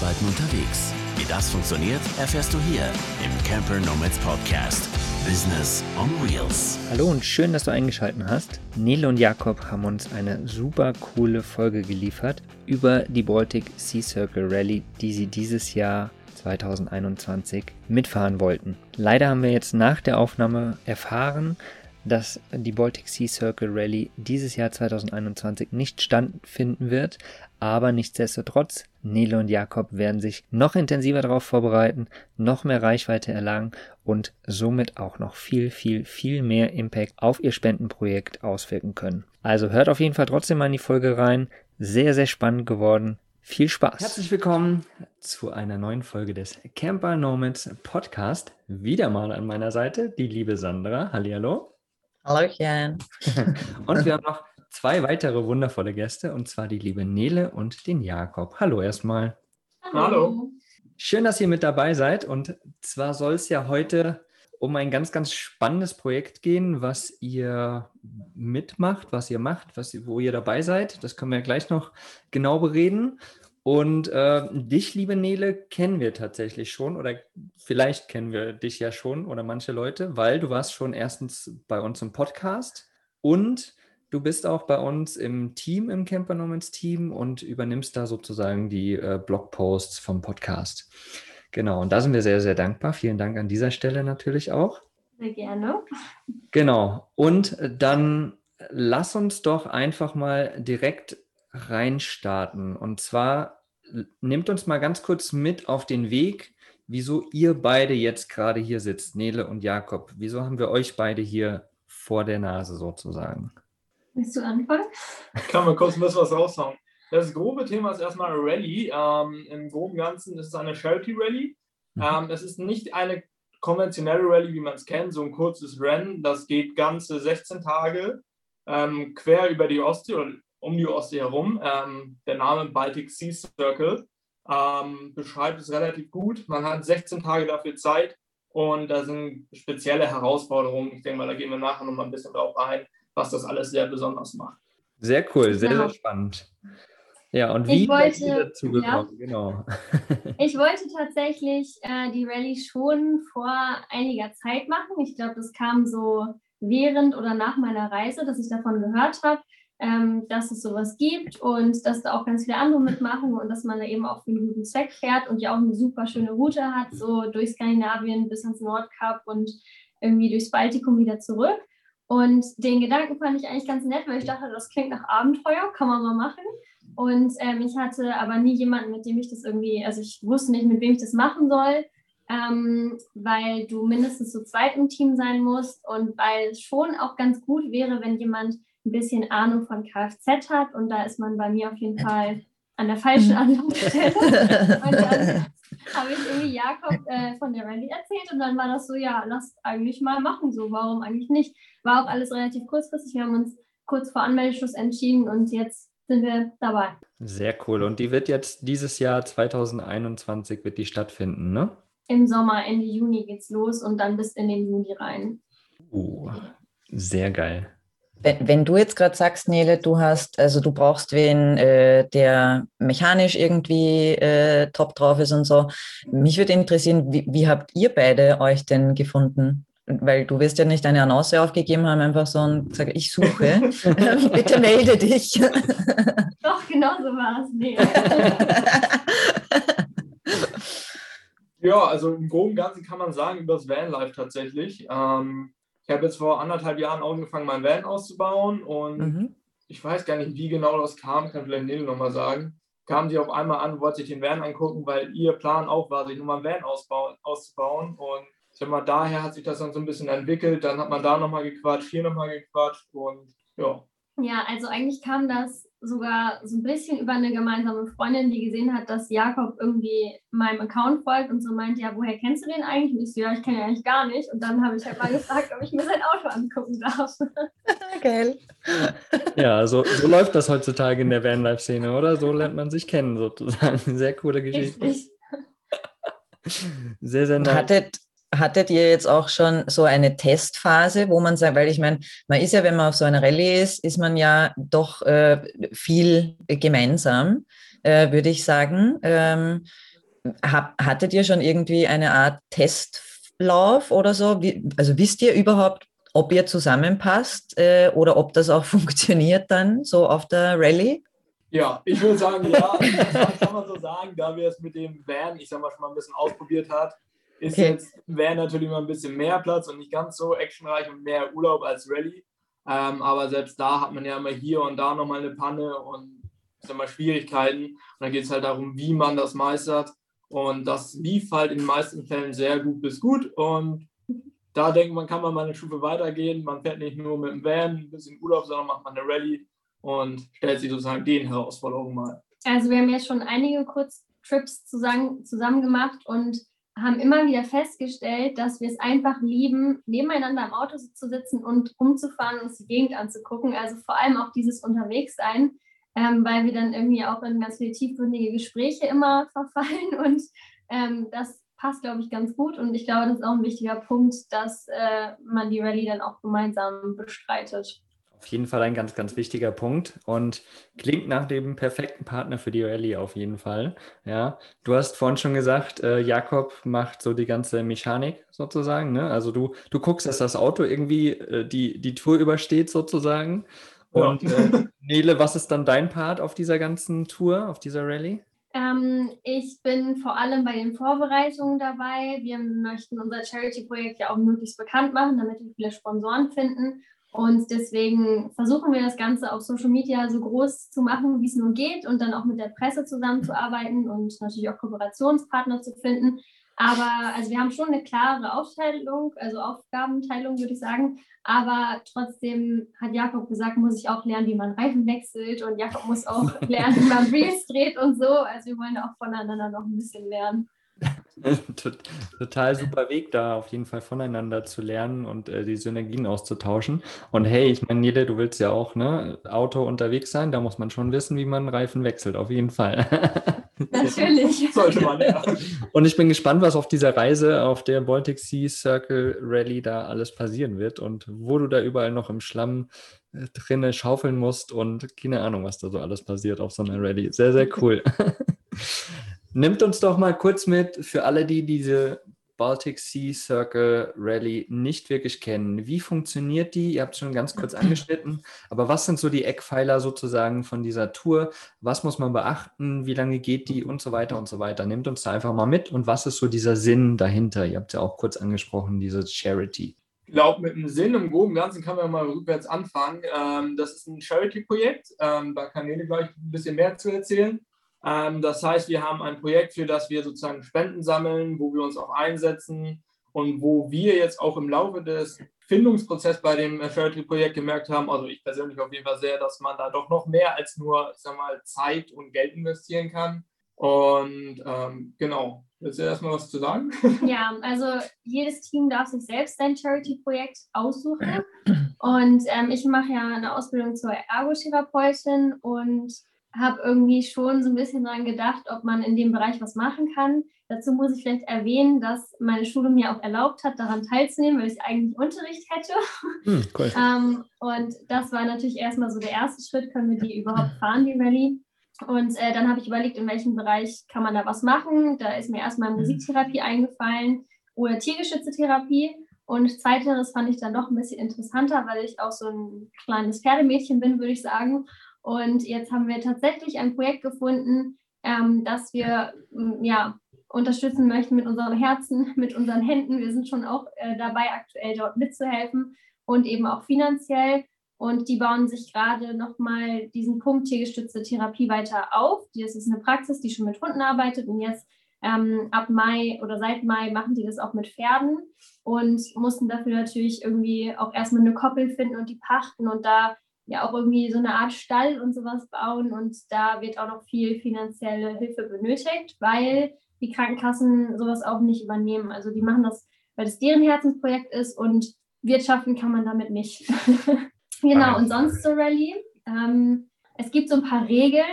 Arbeiten unterwegs. Wie das funktioniert, erfährst du hier im Camper Nomads Podcast. Business on Wheels. Hallo und schön, dass du eingeschaltet hast. Nele und Jakob haben uns eine super coole Folge geliefert über die Baltic Sea Circle Rally, die sie dieses Jahr 2021 mitfahren wollten. Leider haben wir jetzt nach der Aufnahme erfahren, dass die Baltic Sea Circle Rally dieses Jahr 2021 nicht stattfinden wird, aber nichtsdestotrotz, Nele und Jakob werden sich noch intensiver darauf vorbereiten, noch mehr Reichweite erlangen und somit auch noch viel, viel, viel mehr Impact auf ihr Spendenprojekt auswirken können. Also hört auf jeden Fall trotzdem mal in die Folge rein. Sehr, sehr spannend geworden. Viel Spaß. Herzlich willkommen zu einer neuen Folge des Camper Nomads Podcast. Wieder mal an meiner Seite die liebe Sandra. Hallihallo. Hallöchen. und wir haben noch zwei weitere wundervolle Gäste, und zwar die liebe Nele und den Jakob. Hallo erstmal. Hallo. Schön, dass ihr mit dabei seid. Und zwar soll es ja heute um ein ganz, ganz spannendes Projekt gehen, was ihr mitmacht, was ihr macht, was, wo ihr dabei seid. Das können wir gleich noch genau bereden. Und äh, dich, liebe Nele, kennen wir tatsächlich schon oder vielleicht kennen wir dich ja schon oder manche Leute, weil du warst schon erstens bei uns im Podcast und du bist auch bei uns im Team, im Camper Nomads Team und übernimmst da sozusagen die äh, Blogposts vom Podcast. Genau, und da sind wir sehr, sehr dankbar. Vielen Dank an dieser Stelle natürlich auch. Sehr gerne. Genau, und dann lass uns doch einfach mal direkt reinstarten. Und zwar nimmt uns mal ganz kurz mit auf den Weg, wieso ihr beide jetzt gerade hier sitzt, Nele und Jakob. Wieso haben wir euch beide hier vor der Nase sozusagen? Willst du anfangen? Ich kann mal kurz ein bisschen was raushauen. Das grobe Thema ist erstmal Rallye. Ähm, Im groben Ganzen ist es eine Charity Rallye. Mhm. Ähm, es ist nicht eine konventionelle Rallye, wie man es kennt, so ein kurzes Rennen. Das geht ganze 16 Tage ähm, quer über die Ostsee oder um die Ostsee herum. Ähm, der Name Baltic Sea Circle ähm, beschreibt es relativ gut. Man hat 16 Tage dafür Zeit und da sind spezielle Herausforderungen. Ich denke mal, da gehen wir nachher noch mal ein bisschen drauf ein, was das alles sehr besonders macht. Sehr cool, sehr, genau. sehr spannend. Ja, und wie ich wollte, dazu gekommen? Ja, genau. ich wollte tatsächlich äh, die Rallye schon vor einiger Zeit machen. Ich glaube, das kam so während oder nach meiner Reise, dass ich davon gehört habe ähm, dass es sowas gibt und dass da auch ganz viele andere mitmachen und dass man da eben auch für einen guten Zweck fährt und ja auch eine super schöne Route hat, so durch Skandinavien bis ans Nordkap und irgendwie durchs Baltikum wieder zurück. Und den Gedanken fand ich eigentlich ganz nett, weil ich dachte, das klingt nach Abenteuer, kann man mal machen. Und ähm, ich hatte aber nie jemanden, mit dem ich das irgendwie, also ich wusste nicht, mit wem ich das machen soll, ähm, weil du mindestens zu zweit im Team sein musst und weil es schon auch ganz gut wäre, wenn jemand ein bisschen Ahnung von Kfz hat und da ist man bei mir auf jeden Fall an der falschen mhm. Anlaufstelle. und dann habe ich irgendwie Jakob äh, von der Rallye erzählt und dann war das so, ja, lass eigentlich mal machen, so, warum eigentlich nicht? War auch alles relativ kurzfristig, wir haben uns kurz vor Anmeldeschluss entschieden und jetzt sind wir dabei. Sehr cool. Und die wird jetzt dieses Jahr 2021 wird die stattfinden, ne? Im Sommer, Ende Juni geht's los und dann bis in den Juni rein. Uh, sehr geil. Wenn, wenn du jetzt gerade sagst, Nele, du hast, also du brauchst wen, äh, der mechanisch irgendwie äh, top drauf ist und so. Mich würde interessieren, wie, wie habt ihr beide euch denn gefunden? Weil du wirst ja nicht eine Annonce aufgegeben haben, einfach so und gesagt, ich suche. Bitte melde dich. Doch, genau so war es. Nee. ja, also im Groben und Ganzen kann man sagen, über das Vanlife tatsächlich. Ähm, ich habe jetzt vor anderthalb Jahren angefangen, mein Van auszubauen und mhm. ich weiß gar nicht, wie genau das kam, kann vielleicht Nele nochmal sagen. Kam sie auf einmal an, wollte sich den Van angucken, weil ihr Plan auch war, sich nochmal ein Van ausbauen, auszubauen. Und ich sag mal, daher hat sich das dann so ein bisschen entwickelt. Dann hat man da nochmal gequatscht, hier nochmal gequatscht und ja. Ja, also eigentlich kam das sogar so ein bisschen über eine gemeinsame Freundin, die gesehen hat, dass Jakob irgendwie meinem Account folgt und so meint, ja, woher kennst du den eigentlich? Und ich so, ja, ich kenne ihn eigentlich gar nicht. Und dann habe ich halt mal gefragt, ob ich mir sein Auto angucken darf. Geil. Ja, so, so läuft das heutzutage in der Vanlife-Szene, oder? So lernt man sich kennen, sozusagen. Sehr coole Geschichte. Richtig. Sehr, sehr nice. Hattet, Hattet ihr jetzt auch schon so eine Testphase, wo man sagt, weil ich meine, man ist ja, wenn man auf so einer Rallye ist, ist man ja doch äh, viel gemeinsam, äh, würde ich sagen. Ähm, hab, hattet ihr schon irgendwie eine Art Testlauf oder so? Wie, also wisst ihr überhaupt, ob ihr zusammenpasst äh, oder ob das auch funktioniert dann so auf der Rallye? Ja, ich würde sagen, ja, das kann man so sagen, da wir es mit dem Van, ich sag mal, schon mal ein bisschen ausprobiert hat, ist okay. jetzt Van natürlich mal ein bisschen mehr Platz und nicht ganz so actionreich und mehr Urlaub als Rallye. Ähm, aber selbst da hat man ja immer hier und da nochmal eine Panne und sag mal, Schwierigkeiten. Und dann geht es halt darum, wie man das meistert. Und das lief halt in den meisten Fällen sehr gut bis gut. Und da denkt man, kann man mal eine Stufe weitergehen. Man fährt nicht nur mit dem Van ein bisschen Urlaub, sondern macht mal eine Rallye und stellt sich sozusagen den Herausforderungen mal. Also wir haben jetzt schon einige Kurztrips zusammen, zusammen gemacht und haben immer wieder festgestellt, dass wir es einfach lieben, nebeneinander im Auto zu sitzen und rumzufahren und uns die Gegend anzugucken. Also vor allem auch dieses Unterwegssein, ähm, weil wir dann irgendwie auch in ganz viele tiefgründige Gespräche immer verfallen und ähm, das passt, glaube ich, ganz gut und ich glaube, das ist auch ein wichtiger Punkt, dass äh, man die Rallye dann auch gemeinsam bestreitet. Auf jeden Fall ein ganz, ganz wichtiger Punkt und klingt nach dem perfekten Partner für die Rallye auf jeden Fall. Ja, du hast vorhin schon gesagt, äh, Jakob macht so die ganze Mechanik sozusagen. Ne? Also du, du guckst, dass das Auto irgendwie äh, die, die Tour übersteht sozusagen. Und ja. äh, Nele, was ist dann dein Part auf dieser ganzen Tour, auf dieser Rallye? Ähm, ich bin vor allem bei den Vorbereitungen dabei. Wir möchten unser Charity-Projekt ja auch möglichst bekannt machen, damit wir viele Sponsoren finden. Und deswegen versuchen wir das Ganze auf Social Media so groß zu machen, wie es nur geht und dann auch mit der Presse zusammenzuarbeiten und natürlich auch Kooperationspartner zu finden. Aber also wir haben schon eine klare Aufteilung, also Aufgabenteilung würde ich sagen. Aber trotzdem hat Jakob gesagt, muss ich auch lernen, wie man Reifen wechselt und Jakob muss auch lernen, wie man Reels dreht und so. Also wir wollen auch voneinander noch ein bisschen lernen. Total super Weg da, auf jeden Fall voneinander zu lernen und äh, die Synergien auszutauschen. Und hey, ich meine, Nele, du willst ja auch ne, Auto unterwegs sein, da muss man schon wissen, wie man Reifen wechselt, auf jeden Fall. Natürlich. Sollte man, ja. Und ich bin gespannt, was auf dieser Reise auf der Baltic Sea Circle Rally da alles passieren wird und wo du da überall noch im Schlamm äh, drinne schaufeln musst und keine Ahnung, was da so alles passiert auf so einer Rally. Sehr, sehr cool. Nimmt uns doch mal kurz mit für alle, die diese Baltic Sea Circle Rally nicht wirklich kennen. Wie funktioniert die? Ihr habt es schon ganz kurz angeschnitten, aber was sind so die Eckpfeiler sozusagen von dieser Tour? Was muss man beachten? Wie lange geht die und so weiter und so weiter? Nehmt uns da einfach mal mit und was ist so dieser Sinn dahinter? Ihr habt es ja auch kurz angesprochen, diese Charity. Ich glaube, mit dem Sinn im Groben Ganzen kann man mal rückwärts anfangen. Ähm, das ist ein Charity-Projekt. Ähm, da kann Nele gleich ein bisschen mehr zu erzählen. Ähm, das heißt, wir haben ein Projekt, für das wir sozusagen Spenden sammeln, wo wir uns auch einsetzen und wo wir jetzt auch im Laufe des Findungsprozesses bei dem Charity-Projekt gemerkt haben, also ich persönlich auf jeden Fall sehr, dass man da doch noch mehr als nur, ich sag mal, Zeit und Geld investieren kann. Und ähm, genau, willst du erstmal was zu sagen? Ja, also jedes Team darf sich selbst sein Charity-Projekt aussuchen. Und ähm, ich mache ja eine Ausbildung zur Ergotherapeutin und habe irgendwie schon so ein bisschen daran gedacht, ob man in dem Bereich was machen kann. Dazu muss ich vielleicht erwähnen, dass meine Schule mir auch erlaubt hat, daran teilzunehmen, weil ich eigentlich Unterricht hätte. Hm, cool. ähm, und das war natürlich erstmal so der erste Schritt, können wir die überhaupt fahren, die Rallye. Und äh, dann habe ich überlegt, in welchem Bereich kann man da was machen. Da ist mir erstmal Musiktherapie eingefallen oder Tiergeschütztherapie. Und zweiteres fand ich dann doch ein bisschen interessanter, weil ich auch so ein kleines Pferdemädchen bin, würde ich sagen. Und jetzt haben wir tatsächlich ein Projekt gefunden, ähm, das wir ja, unterstützen möchten mit unserem Herzen, mit unseren Händen. Wir sind schon auch äh, dabei, aktuell dort mitzuhelfen und eben auch finanziell. Und die bauen sich gerade nochmal diesen Punkt tiergestützte Therapie weiter auf. Das ist eine Praxis, die schon mit Hunden arbeitet. Und jetzt ähm, ab Mai oder seit Mai machen die das auch mit Pferden und mussten dafür natürlich irgendwie auch erstmal eine Koppel finden und die pachten. Und da ja auch irgendwie so eine Art Stall und sowas bauen und da wird auch noch viel finanzielle Hilfe benötigt, weil die Krankenkassen sowas auch nicht übernehmen. Also die machen das, weil es deren Herzensprojekt ist und wirtschaften kann man damit nicht. genau, und sonst zur Rallye. Ähm, es gibt so ein paar Regeln.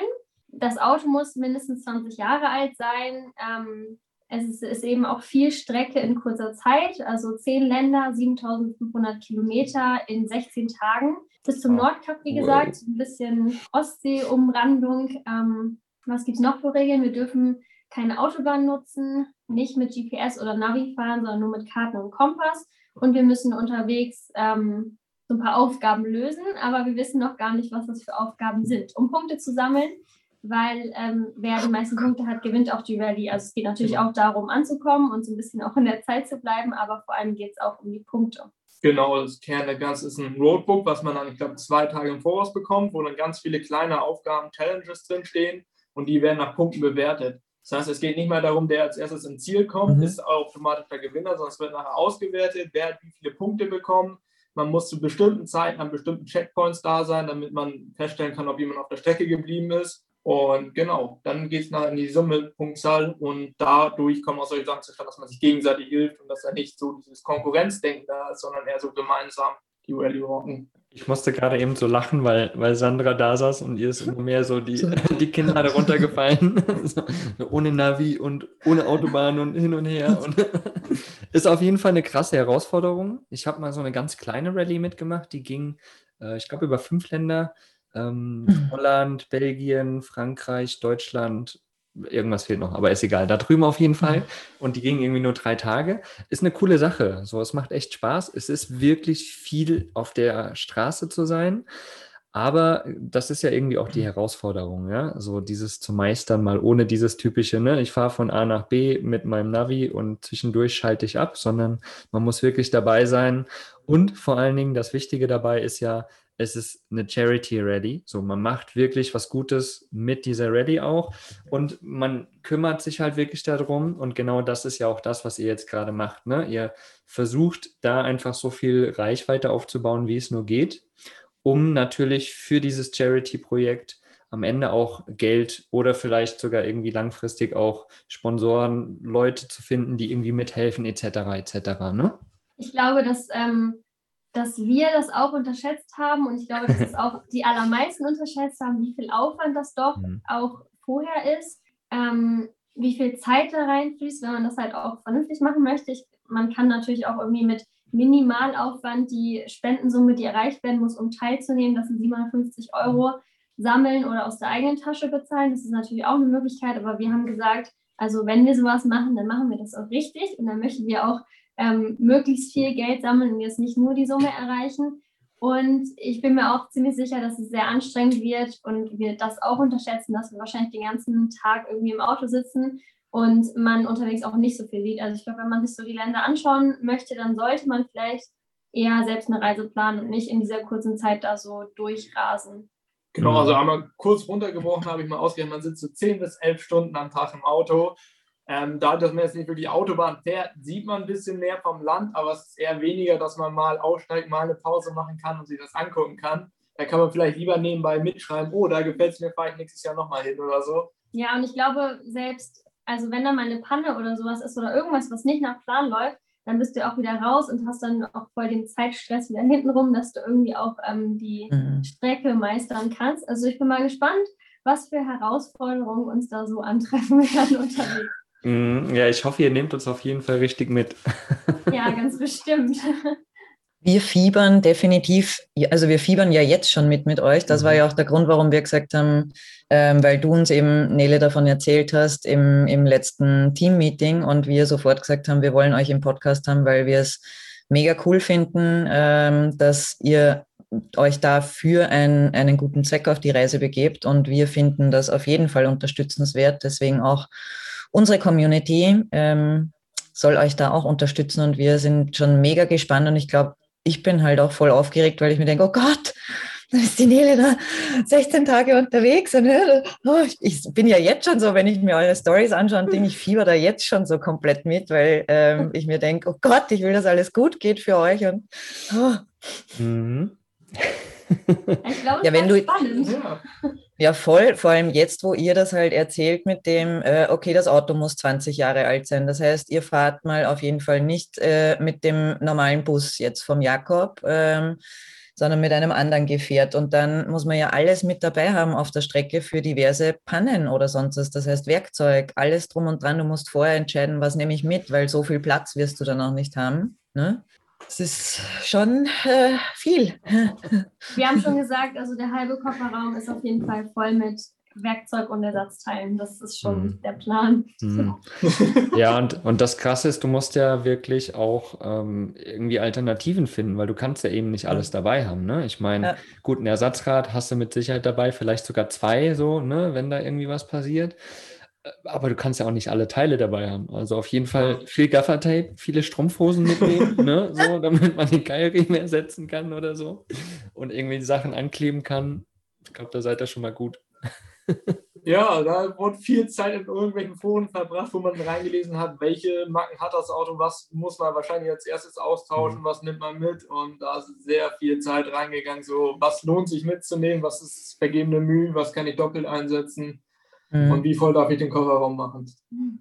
Das Auto muss mindestens 20 Jahre alt sein. Ähm, es ist, eben auch viel Strecke in kurzer Zeit, also zehn Länder, 7500 Kilometer in 16 Tagen bis zum Nordkap, wie gesagt, ein bisschen Ostsee-Umrandung. Ähm, was gibt es noch für Regeln? Wir dürfen keine Autobahn nutzen, nicht mit GPS oder Navi fahren, sondern nur mit Karten und Kompass. Und wir müssen unterwegs ähm, so ein paar Aufgaben lösen, aber wir wissen noch gar nicht, was das für Aufgaben sind. Um Punkte zu sammeln, weil ähm, wer die meisten Punkte hat, gewinnt auch die Rallye. Also es geht natürlich genau. auch darum, anzukommen und so ein bisschen auch in der Zeit zu bleiben, aber vor allem geht es auch um die Punkte. Genau, das Kern der Ganze ist ein Roadbook, was man dann, ich glaube, zwei Tage im Voraus bekommt, wo dann ganz viele kleine Aufgaben, Challenges drinstehen und die werden nach Punkten bewertet. Das heißt, es geht nicht mehr darum, der als erstes ins Ziel kommt, mhm. ist automatisch der Gewinner, sondern es wird nachher ausgewertet, wer hat wie viele Punkte bekommen. Man muss zu bestimmten Zeiten an bestimmten Checkpoints da sein, damit man feststellen kann, ob jemand auf der Strecke geblieben ist. Und genau, dann geht es nachher in die Summe, Punktzahl und dadurch kommen auch solche Sachen zustande, dass man sich gegenseitig hilft und dass da nicht so dieses Konkurrenzdenken da ist, sondern eher so gemeinsam die Rallye rocken. Ich musste gerade eben so lachen, weil, weil Sandra da saß und ihr ist immer mehr so die, die Kinder darunter ohne Navi und ohne Autobahn und hin und her. Und ist auf jeden Fall eine krasse Herausforderung. Ich habe mal so eine ganz kleine Rallye mitgemacht, die ging, äh, ich glaube, über fünf Länder ähm, mhm. Holland, Belgien, Frankreich, Deutschland, irgendwas fehlt noch, aber ist egal. Da drüben auf jeden Fall. Mhm. Und die gingen irgendwie nur drei Tage. Ist eine coole Sache. So, es macht echt Spaß. Es ist wirklich viel auf der Straße zu sein. Aber das ist ja irgendwie auch die Herausforderung, ja, so dieses zu meistern, mal ohne dieses typische, ne, ich fahre von A nach B mit meinem Navi und zwischendurch schalte ich ab, sondern man muss wirklich dabei sein. Und vor allen Dingen das Wichtige dabei ist ja, es ist eine Charity Ready. So, man macht wirklich was Gutes mit dieser Ready auch und man kümmert sich halt wirklich darum. Und genau das ist ja auch das, was ihr jetzt gerade macht. Ne? Ihr versucht da einfach so viel Reichweite aufzubauen, wie es nur geht, um natürlich für dieses Charity-Projekt am Ende auch Geld oder vielleicht sogar irgendwie langfristig auch Sponsoren, Leute zu finden, die irgendwie mithelfen, etc. etc. Ne? Ich glaube, dass ähm dass wir das auch unterschätzt haben und ich glaube, dass es auch die allermeisten unterschätzt haben, wie viel Aufwand das doch mhm. auch vorher ist, ähm, wie viel Zeit da reinfließt, wenn man das halt auch vernünftig machen möchte. Ich, man kann natürlich auch irgendwie mit Minimalaufwand die Spendensumme, die erreicht werden muss, um teilzunehmen, das sind 750 Euro sammeln oder aus der eigenen Tasche bezahlen. Das ist natürlich auch eine Möglichkeit, aber wir haben gesagt, also wenn wir sowas machen, dann machen wir das auch richtig und dann möchten wir auch ähm, möglichst viel Geld sammeln und jetzt nicht nur die Summe erreichen. Und ich bin mir auch ziemlich sicher, dass es sehr anstrengend wird und wir das auch unterschätzen, dass wir wahrscheinlich den ganzen Tag irgendwie im Auto sitzen und man unterwegs auch nicht so viel sieht. Also ich glaube, wenn man sich so die Länder anschauen möchte, dann sollte man vielleicht eher selbst eine Reise planen und nicht in dieser kurzen Zeit da so durchrasen. Genau, also einmal kurz runtergebrochen habe ich mal ausgerechnet, man sitzt so 10 bis 11 Stunden am Tag im Auto ähm, da, dass man jetzt nicht wirklich Autobahn fährt, sieht man ein bisschen mehr vom Land, aber es ist eher weniger, dass man mal aussteigt, mal eine Pause machen kann und sich das angucken kann. Da kann man vielleicht lieber nebenbei mitschreiben, oh, da gefällt es mir, fahre ich nächstes Jahr nochmal hin oder so. Ja, und ich glaube, selbst, also wenn da mal eine Panne oder sowas ist oder irgendwas, was nicht nach Plan läuft, dann bist du auch wieder raus und hast dann auch voll den Zeitstress wieder hintenrum, dass du irgendwie auch ähm, die mhm. Strecke meistern kannst. Also ich bin mal gespannt, was für Herausforderungen uns da so antreffen werden unterwegs. Mm, ja, ich hoffe, ihr nehmt uns auf jeden Fall richtig mit. Ja, ganz bestimmt. Wir fiebern definitiv, also wir fiebern ja jetzt schon mit mit euch. Das war mhm. ja auch der Grund, warum wir gesagt haben, ähm, weil du uns eben, Nele, davon erzählt hast im, im letzten Team-Meeting und wir sofort gesagt haben, wir wollen euch im Podcast haben, weil wir es mega cool finden, ähm, dass ihr euch da für ein, einen guten Zweck auf die Reise begebt und wir finden das auf jeden Fall unterstützenswert. Deswegen auch unsere Community ähm, soll euch da auch unterstützen und wir sind schon mega gespannt und ich glaube, ich bin halt auch voll aufgeregt, weil ich mir denke, oh Gott, dann ist die Nele da 16 Tage unterwegs. Und, oh, ich bin ja jetzt schon so, wenn ich mir eure Stories anschaue, denke ich, fieber da jetzt schon so komplett mit, weil ähm, ich mir denke, oh Gott, ich will, dass alles gut geht für euch. Und, oh. mhm. Ich glaube, ja, wenn du, spannend. Ja, voll. Vor allem jetzt, wo ihr das halt erzählt mit dem, äh, okay, das Auto muss 20 Jahre alt sein. Das heißt, ihr fahrt mal auf jeden Fall nicht äh, mit dem normalen Bus jetzt vom Jakob, ähm, sondern mit einem anderen Gefährt. Und dann muss man ja alles mit dabei haben auf der Strecke für diverse Pannen oder sonst was. Das heißt, Werkzeug, alles drum und dran. Du musst vorher entscheiden, was nehme ich mit, weil so viel Platz wirst du dann auch nicht haben. Ne? Es ist schon äh, viel. Wir haben schon gesagt, also der halbe Kofferraum ist auf jeden Fall voll mit Werkzeug und Ersatzteilen. Das ist schon mhm. der Plan. Mhm. ja, und, und das Krasse ist, du musst ja wirklich auch ähm, irgendwie Alternativen finden, weil du kannst ja eben nicht alles dabei haben. Ne? Ich meine, ja. gut, ein Ersatzrad hast du mit Sicherheit dabei, vielleicht sogar zwei so, ne, wenn da irgendwie was passiert aber du kannst ja auch nicht alle Teile dabei haben. Also auf jeden Fall viel Gaffertape, viele Strumpfhosen mitnehmen, ne? so, damit man den Keilriemen ersetzen kann oder so und irgendwie Sachen ankleben kann. Ich glaube, da seid ihr schon mal gut. Ja, da wurde viel Zeit in irgendwelchen Foren verbracht, wo man reingelesen hat, welche Marken hat das Auto, was muss man wahrscheinlich als erstes austauschen, mhm. was nimmt man mit. Und da ist sehr viel Zeit reingegangen, so was lohnt sich mitzunehmen, was ist vergebene Mühe, was kann ich doppelt einsetzen. Mhm. Und wie voll darf ich den Kofferraum machen?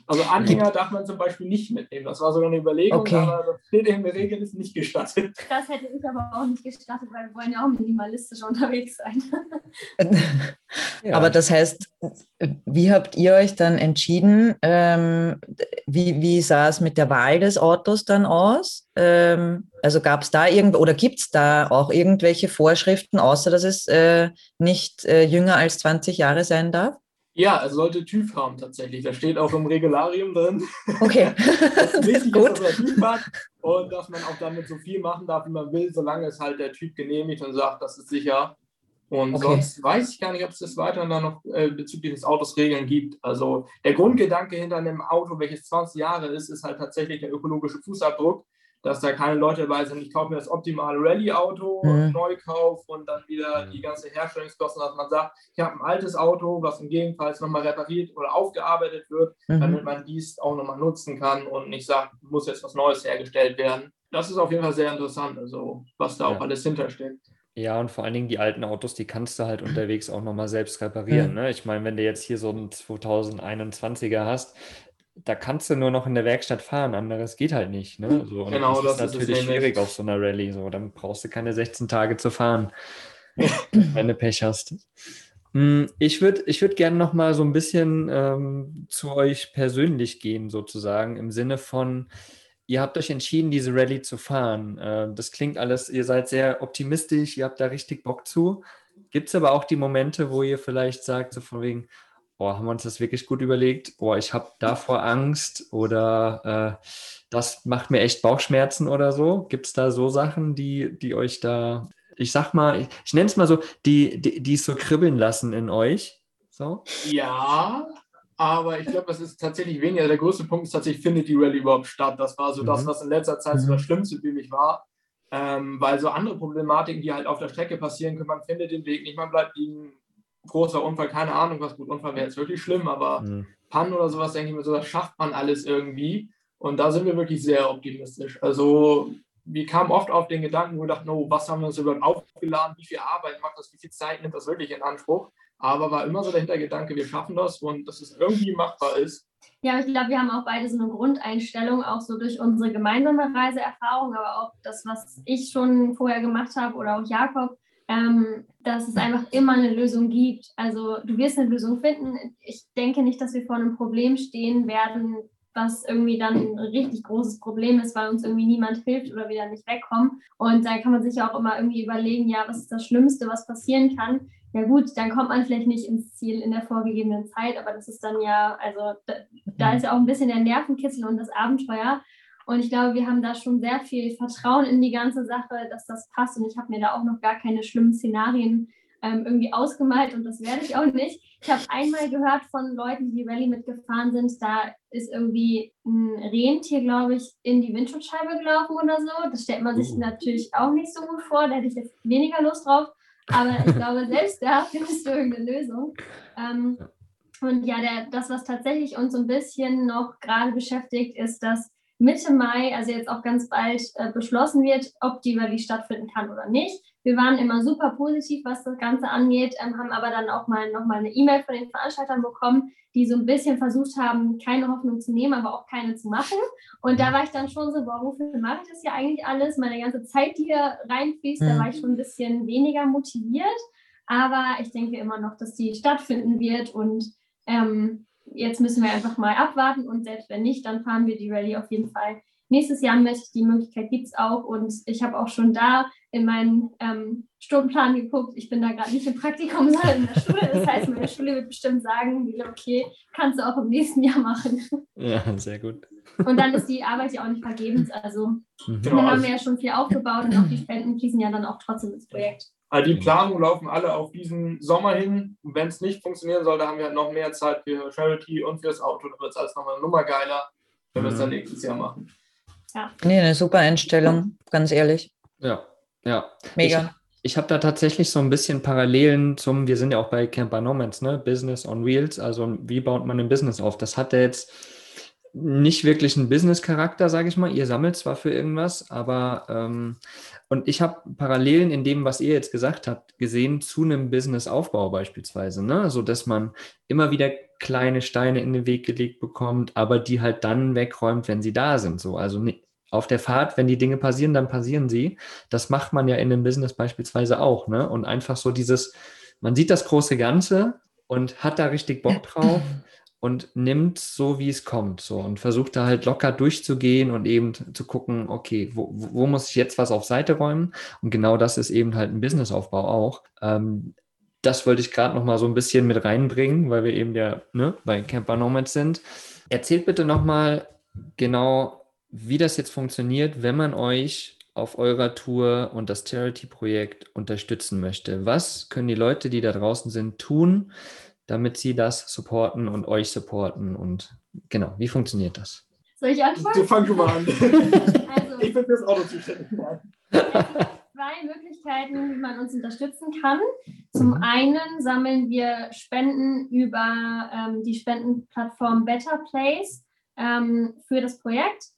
Also Anhänger darf man zum Beispiel nicht mitnehmen. Das war sogar eine Überlegung, okay. aber das steht in der Regel ist nicht gestattet. Das hätte ich aber auch nicht gestattet, weil wir wollen ja auch minimalistisch unterwegs sein. ja. Aber das heißt, wie habt ihr euch dann entschieden? Ähm, wie, wie sah es mit der Wahl des Autos dann aus? Ähm, also gab es da irgendwo oder gibt es da auch irgendwelche Vorschriften, außer dass es äh, nicht äh, jünger als 20 Jahre sein darf? Ja, er sollte TÜV haben tatsächlich. Da steht auch im Regularium drin. Okay. das ist wichtig Gut. dass er TÜV hat und dass man auch damit so viel machen darf, wie man will, solange es halt der Typ genehmigt und sagt, das ist sicher. Und okay. sonst weiß ich gar nicht, ob es das weiterhin dann noch äh, bezüglich des Autos Regeln gibt. Also der Grundgedanke hinter einem Auto, welches 20 Jahre ist, ist halt tatsächlich der ökologische Fußabdruck dass da keine Leute dabei sind, ich kaufe mir das optimale Rallye-Auto, mhm. Neukauf und dann wieder mhm. die ganze Herstellungskosten, dass man sagt, ich habe ein altes Auto, was im Gegenfall nochmal repariert oder aufgearbeitet wird, mhm. damit man dies auch nochmal nutzen kann und nicht sagt, muss jetzt was Neues hergestellt werden. Das ist auf jeden Fall sehr interessant, also was da ja. auch alles hintersteckt. Ja, und vor allen Dingen die alten Autos, die kannst du halt unterwegs auch nochmal selbst reparieren. Mhm. Ne? Ich meine, wenn du jetzt hier so einen 2021er hast, da kannst du nur noch in der Werkstatt fahren, anderes geht halt nicht. Ne? So, genau, das, das ist natürlich ist schwierig auf so einer Rallye. So. Dann brauchst du keine 16 Tage zu fahren, wenn du Pech hast. Hm, ich würde ich würd gerne noch mal so ein bisschen ähm, zu euch persönlich gehen, sozusagen, im Sinne von, ihr habt euch entschieden, diese Rallye zu fahren. Äh, das klingt alles, ihr seid sehr optimistisch, ihr habt da richtig Bock zu. Gibt es aber auch die Momente, wo ihr vielleicht sagt, so von wegen, boah, haben wir uns das wirklich gut überlegt, boah, ich habe davor Angst oder äh, das macht mir echt Bauchschmerzen oder so? Gibt es da so Sachen, die, die euch da, ich sag mal, ich, ich nenne es mal so, die, die, die es so kribbeln lassen in euch? So? Ja, aber ich glaube, das ist tatsächlich weniger. Der größte Punkt ist tatsächlich, findet die Rallye überhaupt statt? Das war so mhm. das, was in letzter Zeit so das mhm. Schlimmste für mich war. Ähm, weil so andere Problematiken, die halt auf der Strecke passieren können, man findet den Weg nicht, man bleibt liegen, großer Unfall, keine Ahnung, was gut, Unfall wäre jetzt wirklich schlimm, aber mhm. Pannen oder sowas, denke ich mir so, das schafft man alles irgendwie. Und da sind wir wirklich sehr optimistisch. Also wir kamen oft auf den Gedanken, wo wir dachten, oh, was haben wir uns überhaupt aufgeladen, wie viel Arbeit macht das, wie viel Zeit nimmt das wirklich in Anspruch. Aber war immer so der Hintergedanke, wir schaffen das und dass es irgendwie machbar ist. Ja, ich glaube, wir haben auch beide so eine Grundeinstellung, auch so durch unsere gemeinsame Reiseerfahrung, aber auch das, was ich schon vorher gemacht habe oder auch Jakob, ähm, dass es einfach immer eine Lösung gibt. Also du wirst eine Lösung finden. Ich denke nicht, dass wir vor einem Problem stehen werden, was irgendwie dann ein richtig großes Problem ist, weil uns irgendwie niemand hilft oder wir da nicht wegkommen. Und da kann man sich ja auch immer irgendwie überlegen, ja, was ist das Schlimmste, was passieren kann? Ja gut, dann kommt man vielleicht nicht ins Ziel in der vorgegebenen Zeit, aber das ist dann ja, also da, da ist ja auch ein bisschen der Nervenkitzel und das Abenteuer. Und ich glaube, wir haben da schon sehr viel Vertrauen in die ganze Sache, dass das passt. Und ich habe mir da auch noch gar keine schlimmen Szenarien ähm, irgendwie ausgemalt und das werde ich auch nicht. Ich habe einmal gehört von Leuten, die Rallye mitgefahren sind, da ist irgendwie ein Rentier, glaube ich, in die Windschutzscheibe gelaufen oder so. Das stellt man sich uh. natürlich auch nicht so gut vor. Da hätte ich jetzt weniger Lust drauf. Aber ich glaube, selbst da findest du irgendeine Lösung. Ähm, und ja, der, das, was tatsächlich uns so ein bisschen noch gerade beschäftigt, ist, dass Mitte Mai, also jetzt auch ganz bald, äh, beschlossen wird, ob die Rallye stattfinden kann oder nicht. Wir waren immer super positiv, was das Ganze angeht, ähm, haben aber dann auch mal nochmal eine E-Mail von den Veranstaltern bekommen, die so ein bisschen versucht haben, keine Hoffnung zu nehmen, aber auch keine zu machen. Und da war ich dann schon so, boah, wofür mache ich das ja eigentlich alles? Meine ganze Zeit, die hier reinfließt, mhm. da war ich schon ein bisschen weniger motiviert. Aber ich denke immer noch, dass die stattfinden wird und ähm, jetzt müssen wir einfach mal abwarten und selbst wenn nicht, dann fahren wir die Rallye auf jeden Fall nächstes Jahr mit. Die Möglichkeit gibt es auch und ich habe auch schon da in meinen ähm, Stundenplan geguckt. Ich bin da gerade nicht im Praktikum, sondern in der Schule. Das heißt, meine Schule wird bestimmt sagen, okay, kannst du auch im nächsten Jahr machen. Ja, sehr gut. Und dann ist die Arbeit ja auch nicht vergebens. Also mhm. dann haben wir ja schon viel aufgebaut und auch die Spenden fließen ja dann auch trotzdem ins Projekt. Also die Planungen laufen alle auf diesen Sommer hin. Wenn es nicht funktionieren sollte, haben wir halt noch mehr Zeit für Charity und fürs Auto. Da wird es alles nochmal eine Nummer geiler, wenn wir es dann mhm. nächstes Jahr machen. Ja. Nee, eine super Einstellung, ganz ehrlich. Ja, ja. Mega. Ich, ich habe da tatsächlich so ein bisschen Parallelen zum, wir sind ja auch bei Camper Nomads, ne? Business on Wheels. Also wie baut man ein Business auf? Das hat ja jetzt nicht wirklich einen Business-Charakter, sage ich mal. Ihr sammelt zwar für irgendwas, aber ähm, und ich habe Parallelen in dem, was ihr jetzt gesagt habt, gesehen zu einem Business-Aufbau beispielsweise, ne? so dass man immer wieder kleine Steine in den Weg gelegt bekommt, aber die halt dann wegräumt, wenn sie da sind. So, also auf der Fahrt, wenn die Dinge passieren, dann passieren sie. Das macht man ja in einem Business beispielsweise auch, ne? Und einfach so dieses, man sieht das große Ganze und hat da richtig Bock drauf und nimmt so, wie es kommt, so und versucht da halt locker durchzugehen und eben zu gucken, okay, wo, wo muss ich jetzt was auf Seite räumen? Und genau das ist eben halt ein Businessaufbau auch. Ähm, das wollte ich gerade noch mal so ein bisschen mit reinbringen, weil wir eben ja ne, bei Camper Nomads sind. Erzählt bitte noch mal genau, wie das jetzt funktioniert, wenn man euch auf eurer Tour und das Charity-Projekt unterstützen möchte. Was können die Leute, die da draußen sind, tun, damit sie das supporten und euch supporten? Und genau, wie funktioniert das? Soll ich anfangen? Du fang schon mal an. also, ich bin fürs Auto zuständig. zwei Möglichkeiten, wie man uns unterstützen kann. Zum mhm. einen sammeln wir Spenden über ähm, die Spendenplattform Better Place ähm, für das Projekt.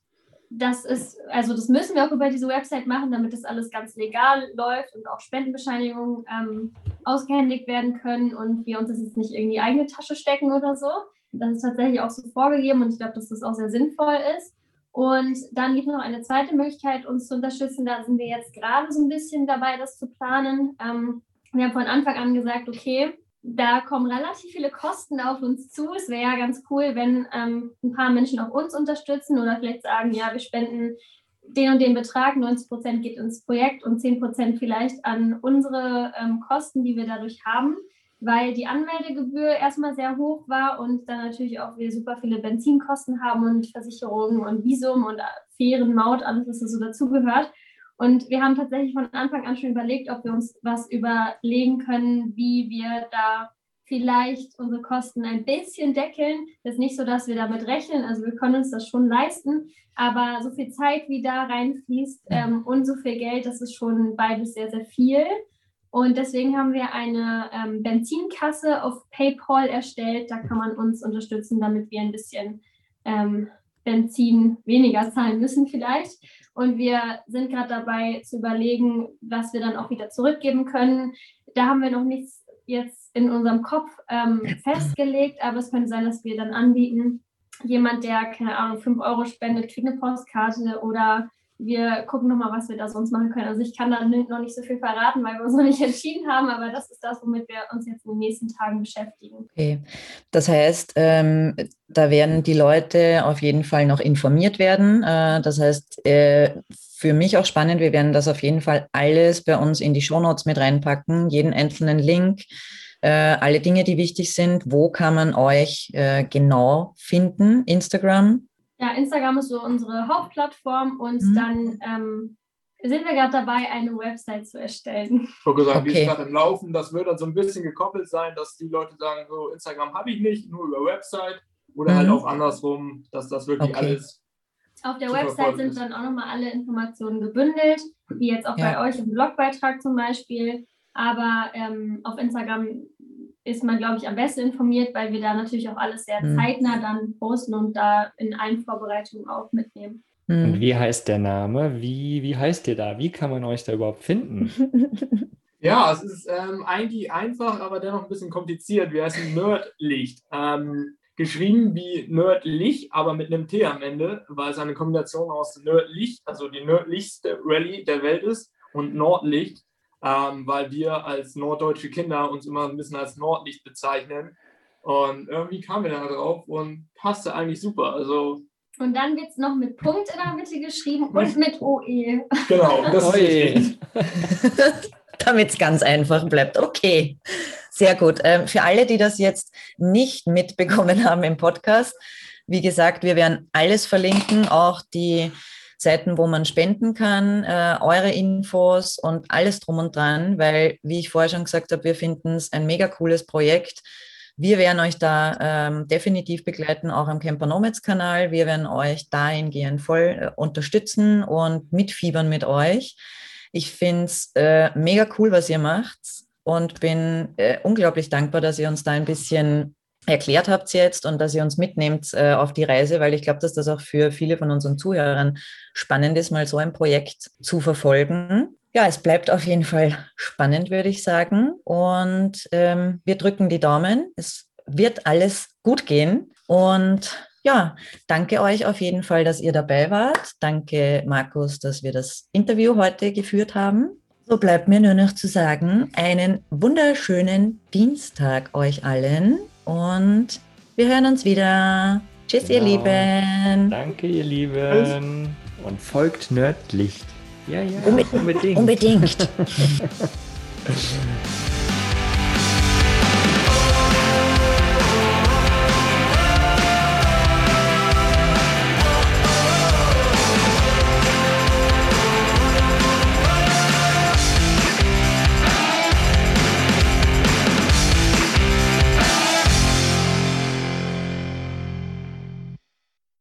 Das ist, also das müssen wir auch über diese Website machen, damit das alles ganz legal läuft und auch Spendenbescheinigungen ähm, ausgehändigt werden können und wir uns das jetzt nicht in die eigene Tasche stecken oder so. Das ist tatsächlich auch so vorgegeben und ich glaube, dass das auch sehr sinnvoll ist. Und dann gibt es noch eine zweite Möglichkeit, uns zu unterstützen. Da sind wir jetzt gerade so ein bisschen dabei, das zu planen. Ähm, wir haben von Anfang an gesagt, okay, da kommen relativ viele Kosten auf uns zu. Es wäre ja ganz cool, wenn ähm, ein paar Menschen auch uns unterstützen oder vielleicht sagen, ja, wir spenden den und den Betrag, 90 Prozent geht ins Projekt und 10 Prozent vielleicht an unsere ähm, Kosten, die wir dadurch haben, weil die Anmeldegebühr erstmal sehr hoch war und dann natürlich auch wir super viele Benzinkosten haben und Versicherungen und Visum und Fähren, Maut, alles, was so dazugehört. Und wir haben tatsächlich von Anfang an schon überlegt, ob wir uns was überlegen können, wie wir da vielleicht unsere Kosten ein bisschen deckeln. Das ist nicht so, dass wir damit rechnen. Also wir können uns das schon leisten. Aber so viel Zeit, wie da reinfließt ähm, und so viel Geld, das ist schon beides sehr, sehr viel. Und deswegen haben wir eine ähm, Benzinkasse auf PayPal erstellt. Da kann man uns unterstützen, damit wir ein bisschen ähm, Benzin weniger zahlen müssen vielleicht. Und wir sind gerade dabei zu überlegen, was wir dann auch wieder zurückgeben können. Da haben wir noch nichts jetzt in unserem Kopf ähm, festgelegt, aber es könnte sein, dass wir dann anbieten, jemand, der, keine Ahnung, 5 Euro spendet, kriegt eine Postkarte oder wir gucken nochmal, was wir da sonst machen können. Also ich kann da noch nicht so viel verraten, weil wir uns noch nicht entschieden haben, aber das ist das, womit wir uns jetzt in den nächsten Tagen beschäftigen. Okay, das heißt, ähm, da werden die Leute auf jeden Fall noch informiert werden. Äh, das heißt, äh, für mich auch spannend, wir werden das auf jeden Fall alles bei uns in die Shownotes mit reinpacken, jeden einzelnen Link. Äh, alle Dinge, die wichtig sind. Wo kann man euch äh, genau finden? Instagram? Ja, Instagram ist so unsere Hauptplattform und mhm. dann ähm, sind wir gerade dabei, eine Website zu erstellen. Ich habe gesagt, okay. die ist gerade im Laufen. Das wird dann so ein bisschen gekoppelt sein, dass die Leute sagen, so Instagram habe ich nicht, nur über Website oder halt mhm. halt auch andersrum, dass das wirklich okay. alles. Auf der Website sind dann auch nochmal alle Informationen gebündelt, wie jetzt auch ja. bei euch im Blogbeitrag zum Beispiel. Aber ähm, auf Instagram ist man, glaube ich, am besten informiert, weil wir da natürlich auch alles sehr mhm. zeitnah dann posten und da in allen Vorbereitungen auch mitnehmen. Mhm. Und wie heißt der Name? Wie, wie heißt ihr da? Wie kann man euch da überhaupt finden? ja, es ist ähm, eigentlich einfach, aber dennoch ein bisschen kompliziert. Wir heißen Nerdlicht. Ähm, geschrieben wie Nerdlich, aber mit einem T am Ende, weil es eine Kombination aus Nerdlicht, also die nördlichste Rallye der Welt ist, und Nordlicht, ähm, weil wir als norddeutsche Kinder uns immer ein bisschen als Nordlicht bezeichnen. Und irgendwie kamen wir da drauf und passte eigentlich super. Also Und dann wird es noch mit Punkt in der Mitte geschrieben und mit OE. Genau, das ist Damit es ganz einfach bleibt. Okay, sehr gut. Ähm, für alle, die das jetzt nicht mitbekommen haben im Podcast, wie gesagt, wir werden alles verlinken, auch die Seiten, wo man spenden kann, äh, eure Infos und alles drum und dran, weil, wie ich vorher schon gesagt habe, wir finden es ein mega cooles Projekt. Wir werden euch da ähm, definitiv begleiten, auch am Camper Nomads Kanal. Wir werden euch dahingehend voll äh, unterstützen und mitfiebern mit euch. Ich finde es äh, mega cool, was ihr macht und bin äh, unglaublich dankbar, dass ihr uns da ein bisschen erklärt habt jetzt und dass ihr uns mitnehmt äh, auf die Reise, weil ich glaube, dass das auch für viele von unseren Zuhörern spannend ist, mal so ein Projekt zu verfolgen. Ja, es bleibt auf jeden Fall spannend, würde ich sagen. Und ähm, wir drücken die Daumen. Es wird alles gut gehen. Und ja, danke euch auf jeden Fall, dass ihr dabei wart. Danke, Markus, dass wir das Interview heute geführt haben. So bleibt mir nur noch zu sagen, einen wunderschönen Dienstag euch allen und wir hören uns wieder. Tschüss, genau. ihr Lieben. Danke, ihr Lieben. Und folgt Nerdlicht. Ja, ja, unbedingt. Unbedingt.